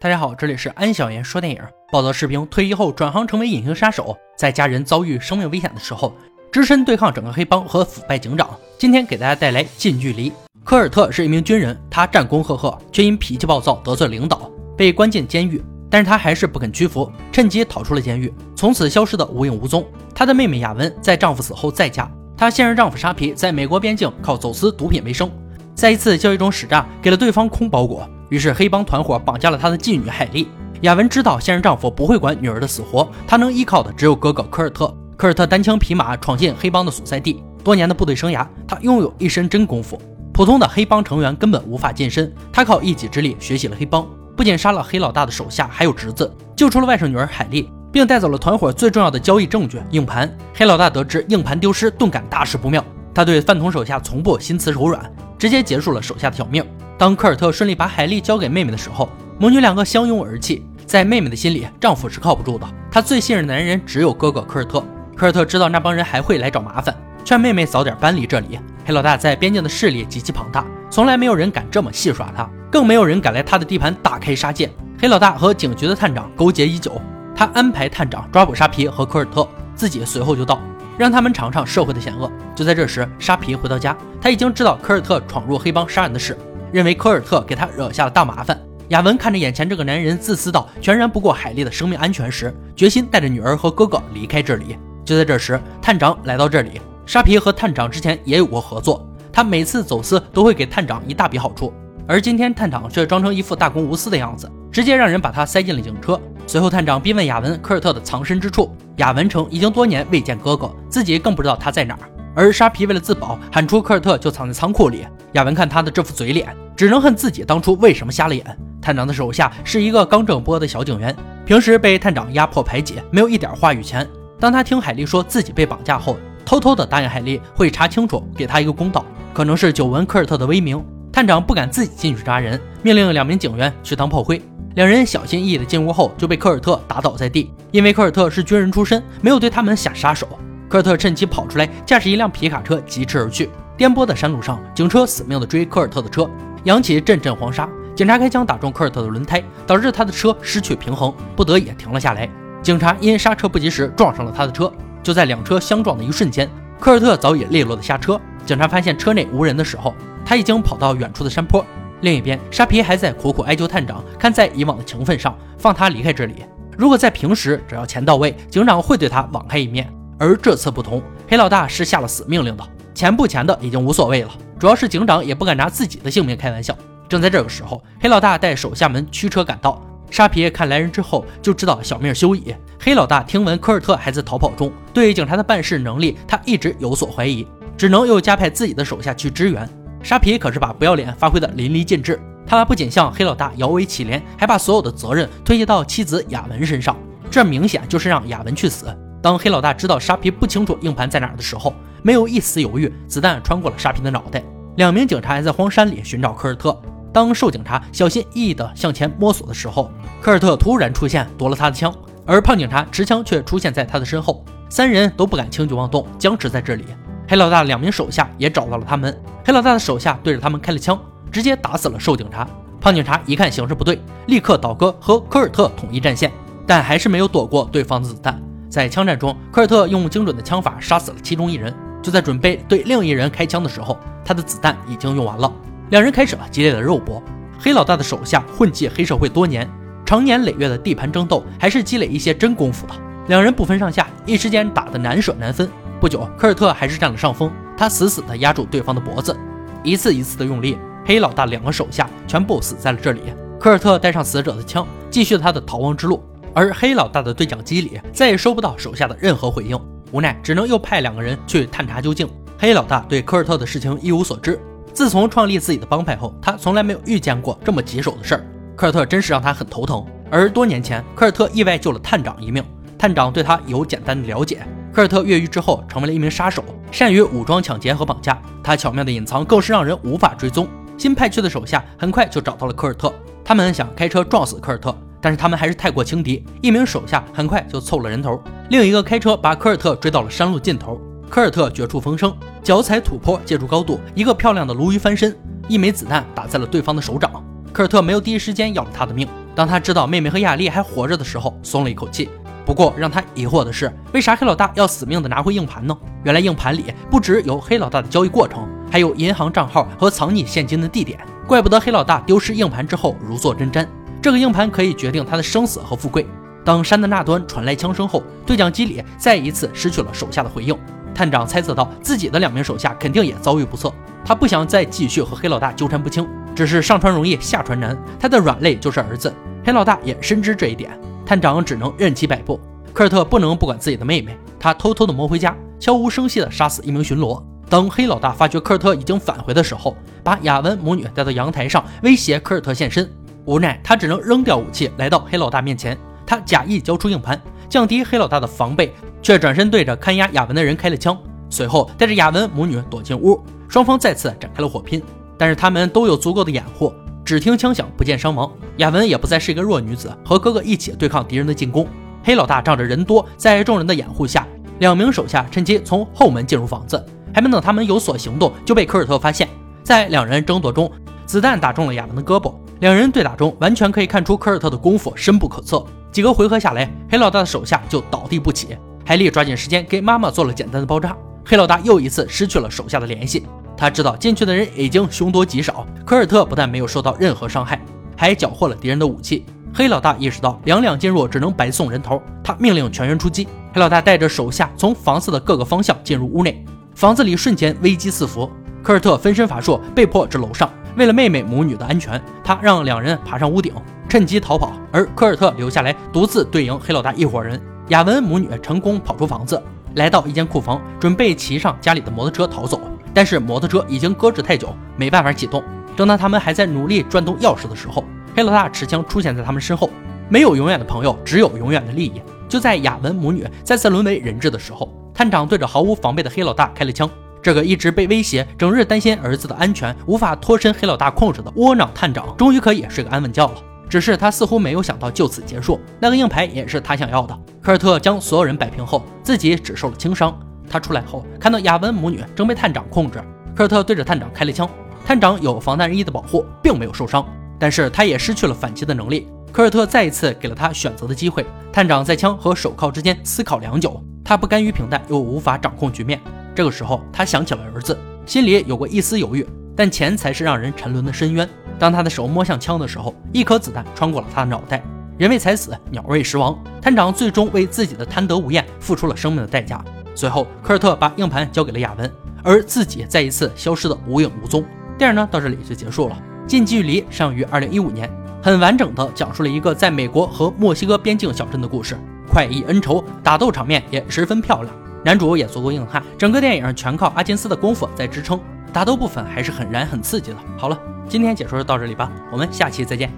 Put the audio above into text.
大家好，这里是安小言说电影。暴躁士兵退役后转行成为隐形杀手，在家人遭遇生命危险的时候，只身对抗整个黑帮和腐败警长。今天给大家带来近距离。科尔特是一名军人，他战功赫赫，却因脾气暴躁得罪领导，被关进监狱。但是他还是不肯屈服，趁机逃出了监狱，从此消失的无影无踪。他的妹妹雅文在丈夫死后再嫁，她现任丈夫沙皮在美国边境靠走私毒品为生，在一次交易中使诈，给了对方空包裹。于是黑帮团伙绑架了他的继女海莉。雅文知道现任丈夫不会管女儿的死活，她能依靠的只有哥哥科尔特。科尔特单枪匹马闯进黑帮的所在地，多年的部队生涯，他拥有一身真功夫，普通的黑帮成员根本无法近身。他靠一己之力学习了黑帮，不仅杀了黑老大的手下，还有侄子，救出了外甥女儿海莉，并带走了团伙最重要的交易证据硬盘。黑老大得知硬盘丢失，顿感大事不妙，他对饭桶手下从不心慈手软，直接结束了手下的小命。当科尔特顺利把海莉交给妹妹的时候，母女两个相拥而泣。在妹妹的心里，丈夫是靠不住的，她最信任的男人只有哥哥科尔特。科尔特知道那帮人还会来找麻烦，劝妹妹早点搬离这里。黑老大在边境的势力极其庞大，从来没有人敢这么戏耍他，更没有人敢来他的地盘大开杀戒。黑老大和警局的探长勾结已久，他安排探长抓捕沙皮和科尔特，自己随后就到，让他们尝尝社会的险恶。就在这时，沙皮回到家，他已经知道科尔特闯入黑帮杀人的事。认为科尔特给他惹下了大麻烦。雅文看着眼前这个男人自私到全然不顾海莉的生命安全时，决心带着女儿和哥哥离开这里。就在这时，探长来到这里。沙皮和探长之前也有过合作，他每次走私都会给探长一大笔好处，而今天探长却装成一副大公无私的样子，直接让人把他塞进了警车。随后，探长逼问雅文科尔特的藏身之处，雅文称已经多年未见哥哥，自己更不知道他在哪儿。而沙皮为了自保，喊出科尔特就藏在仓库里。亚文看他的这副嘴脸，只能恨自己当初为什么瞎了眼。探长的手下是一个刚正不阿的小警员，平时被探长压迫排挤，没有一点话语权。当他听海莉说自己被绑架后，偷偷的答应海莉会查清楚，给他一个公道。可能是久闻科尔特的威名，探长不敢自己进去抓人，命令两名警员去当炮灰。两人小心翼翼的进屋后，就被科尔特打倒在地。因为科尔特是军人出身，没有对他们下杀手。科尔特趁机跑出来，驾驶一辆皮卡车疾驰而去。颠簸的山路上，警车死命地追科尔特的车，扬起阵阵黄沙。警察开枪打中科尔特的轮胎，导致他的车失去平衡，不得已停了下来。警察因刹车不及时撞上了他的车。就在两车相撞的一瞬间，科尔特早已利落的下车。警察发现车内无人的时候，他已经跑到远处的山坡。另一边，沙皮还在苦苦哀求探长，看在以往的情分上，放他离开这里。如果在平时，只要钱到位，警长会对他网开一面。而这次不同，黑老大是下了死命令的。钱不钱的已经无所谓了，主要是警长也不敢拿自己的性命开玩笑。正在这个时候，黑老大带手下们驱车赶到。沙皮看来人之后就知道小命休矣。黑老大听闻科尔特还在逃跑中，对警察的办事能力他一直有所怀疑，只能又加派自己的手下去支援。沙皮可是把不要脸发挥的淋漓尽致，他不仅向黑老大摇尾乞怜，还把所有的责任推卸到妻子雅文身上，这明显就是让雅文去死。当黑老大知道沙皮不清楚硬盘在哪儿的时候，没有一丝犹豫，子弹穿过了沙皮的脑袋。两名警察还在荒山里寻找科尔特。当瘦警察小心翼翼地向前摸索的时候，科尔特突然出现，夺了他的枪，而胖警察持枪却出现在他的身后。三人都不敢轻举妄动，僵持在这里。黑老大两名手下也找到了他们。黑老大的手下对着他们开了枪，直接打死了瘦警察。胖警察一看形势不对，立刻倒戈和科尔特统一战线，但还是没有躲过对方的子弹。在枪战中，科尔特用精准的枪法杀死了其中一人。就在准备对另一人开枪的时候，他的子弹已经用完了。两人开始了激烈的肉搏。黑老大的手下混迹黑社会多年，长年累月的地盘争斗，还是积累一些真功夫的。两人不分上下，一时间打得难舍难分。不久，科尔特还是占了上风，他死死地压住对方的脖子，一次一次的用力。黑老大两个手下全部死在了这里。科尔特带上死者的枪，继续他的逃亡之路。而黑老大的对讲机里再也收不到手下的任何回应，无奈只能又派两个人去探查究竟。黑老大对科尔特的事情一无所知。自从创立自己的帮派后，他从来没有遇见过这么棘手的事儿。科尔特真是让他很头疼。而多年前，科尔特意外救了探长一命，探长对他有简单的了解。科尔特越狱之后，成为了一名杀手，善于武装抢劫和绑架。他巧妙的隐藏更是让人无法追踪。新派去的手下很快就找到了科尔特，他们想开车撞死科尔特。但是他们还是太过轻敌，一名手下很快就凑了人头，另一个开车把科尔特追到了山路尽头。科尔特绝处逢生，脚踩土坡，借助高度，一个漂亮的鲈鱼翻身，一枚子弹打在了对方的手掌。科尔特没有第一时间要了他的命，当他知道妹妹和亚丽还活着的时候，松了一口气。不过让他疑惑的是，为啥黑老大要死命的拿回硬盘呢？原来硬盘里不只有黑老大的交易过程，还有银行账号和藏匿现金的地点。怪不得黑老大丢失硬盘之后如坐针毡，这个硬盘可以决定他的生死和富贵。当山的那端传来枪声后，对讲机里再一次失去了手下的回应。探长猜测到自己的两名手下肯定也遭遇不测，他不想再继续和黑老大纠缠不清。只是上船容易下船难，他的软肋就是儿子。黑老大也深知这一点。探长只能任其摆布。科尔特不能不管自己的妹妹，他偷偷的摸回家，悄无声息的杀死一名巡逻。等黑老大发觉科尔特已经返回的时候，把雅文母女带到阳台上，威胁科尔特现身。无奈他只能扔掉武器，来到黑老大面前。他假意交出硬盘，降低黑老大的防备，却转身对着看押雅文的人开了枪。随后带着雅文母女躲进屋，双方再次展开了火拼。但是他们都有足够的掩护。只听枪响，不见伤亡。雅文也不再是一个弱女子，和哥哥一起对抗敌人的进攻。黑老大仗着人多，在众人的掩护下，两名手下趁机从后门进入房子。还没等他们有所行动，就被科尔特发现。在两人争夺中，子弹打中了雅文的胳膊。两人对打中，完全可以看出科尔特的功夫深不可测。几个回合下来，黑老大的手下就倒地不起。海莉抓紧时间给妈妈做了简单的包扎。黑老大又一次失去了手下的联系。他知道进去的人已经凶多吉少，科尔特不但没有受到任何伤害，还缴获了敌人的武器。黑老大意识到两两进入只能白送人头，他命令全员出击。黑老大带着手下从房子的各个方向进入屋内，房子里瞬间危机四伏。科尔特分身乏术，被迫至楼上。为了妹妹母女的安全，他让两人爬上屋顶，趁机逃跑，而科尔特留下来独自对应黑老大一伙人。雅文母女成功跑出房子，来到一间库房，准备骑上家里的摩托车逃走。但是摩托车已经搁置太久，没办法启动。正当他们还在努力转动钥匙的时候，黑老大持枪出现在他们身后。没有永远的朋友，只有永远的利益。就在雅文母女再次沦为人质的时候，探长对着毫无防备的黑老大开了枪。这个一直被威胁、整日担心儿子的安全、无法脱身黑老大控制的窝囊探长，终于可以睡个安稳觉了。只是他似乎没有想到就此结束。那个硬牌也是他想要的。科尔特将所有人摆平后，自己只受了轻伤。他出来后，看到雅文母女正被探长控制，科尔特对着探长开了枪。探长有防弹衣的保护，并没有受伤，但是他也失去了反击的能力。科尔特再一次给了他选择的机会。探长在枪和手铐之间思考良久，他不甘于平淡，又无法掌控局面。这个时候，他想起了儿子，心里有过一丝犹豫。但钱才是让人沉沦的深渊。当他的手摸向枪的时候，一颗子弹穿过了他的脑袋。人为财死，鸟为食亡。探长最终为自己的贪得无厌付出了生命的代价。随后，科尔特把硬盘交给了亚文，而自己再一次消失的无影无踪。电影呢，到这里就结束了。近距离上映于二零一五年，很完整的讲述了一个在美国和墨西哥边境小镇的故事，快意恩仇，打斗场面也十分漂亮，男主也足够硬汉，整个电影全靠阿金斯的功夫在支撑，打斗部分还是很燃很刺激的。好了，今天解说就到这里吧，我们下期再见。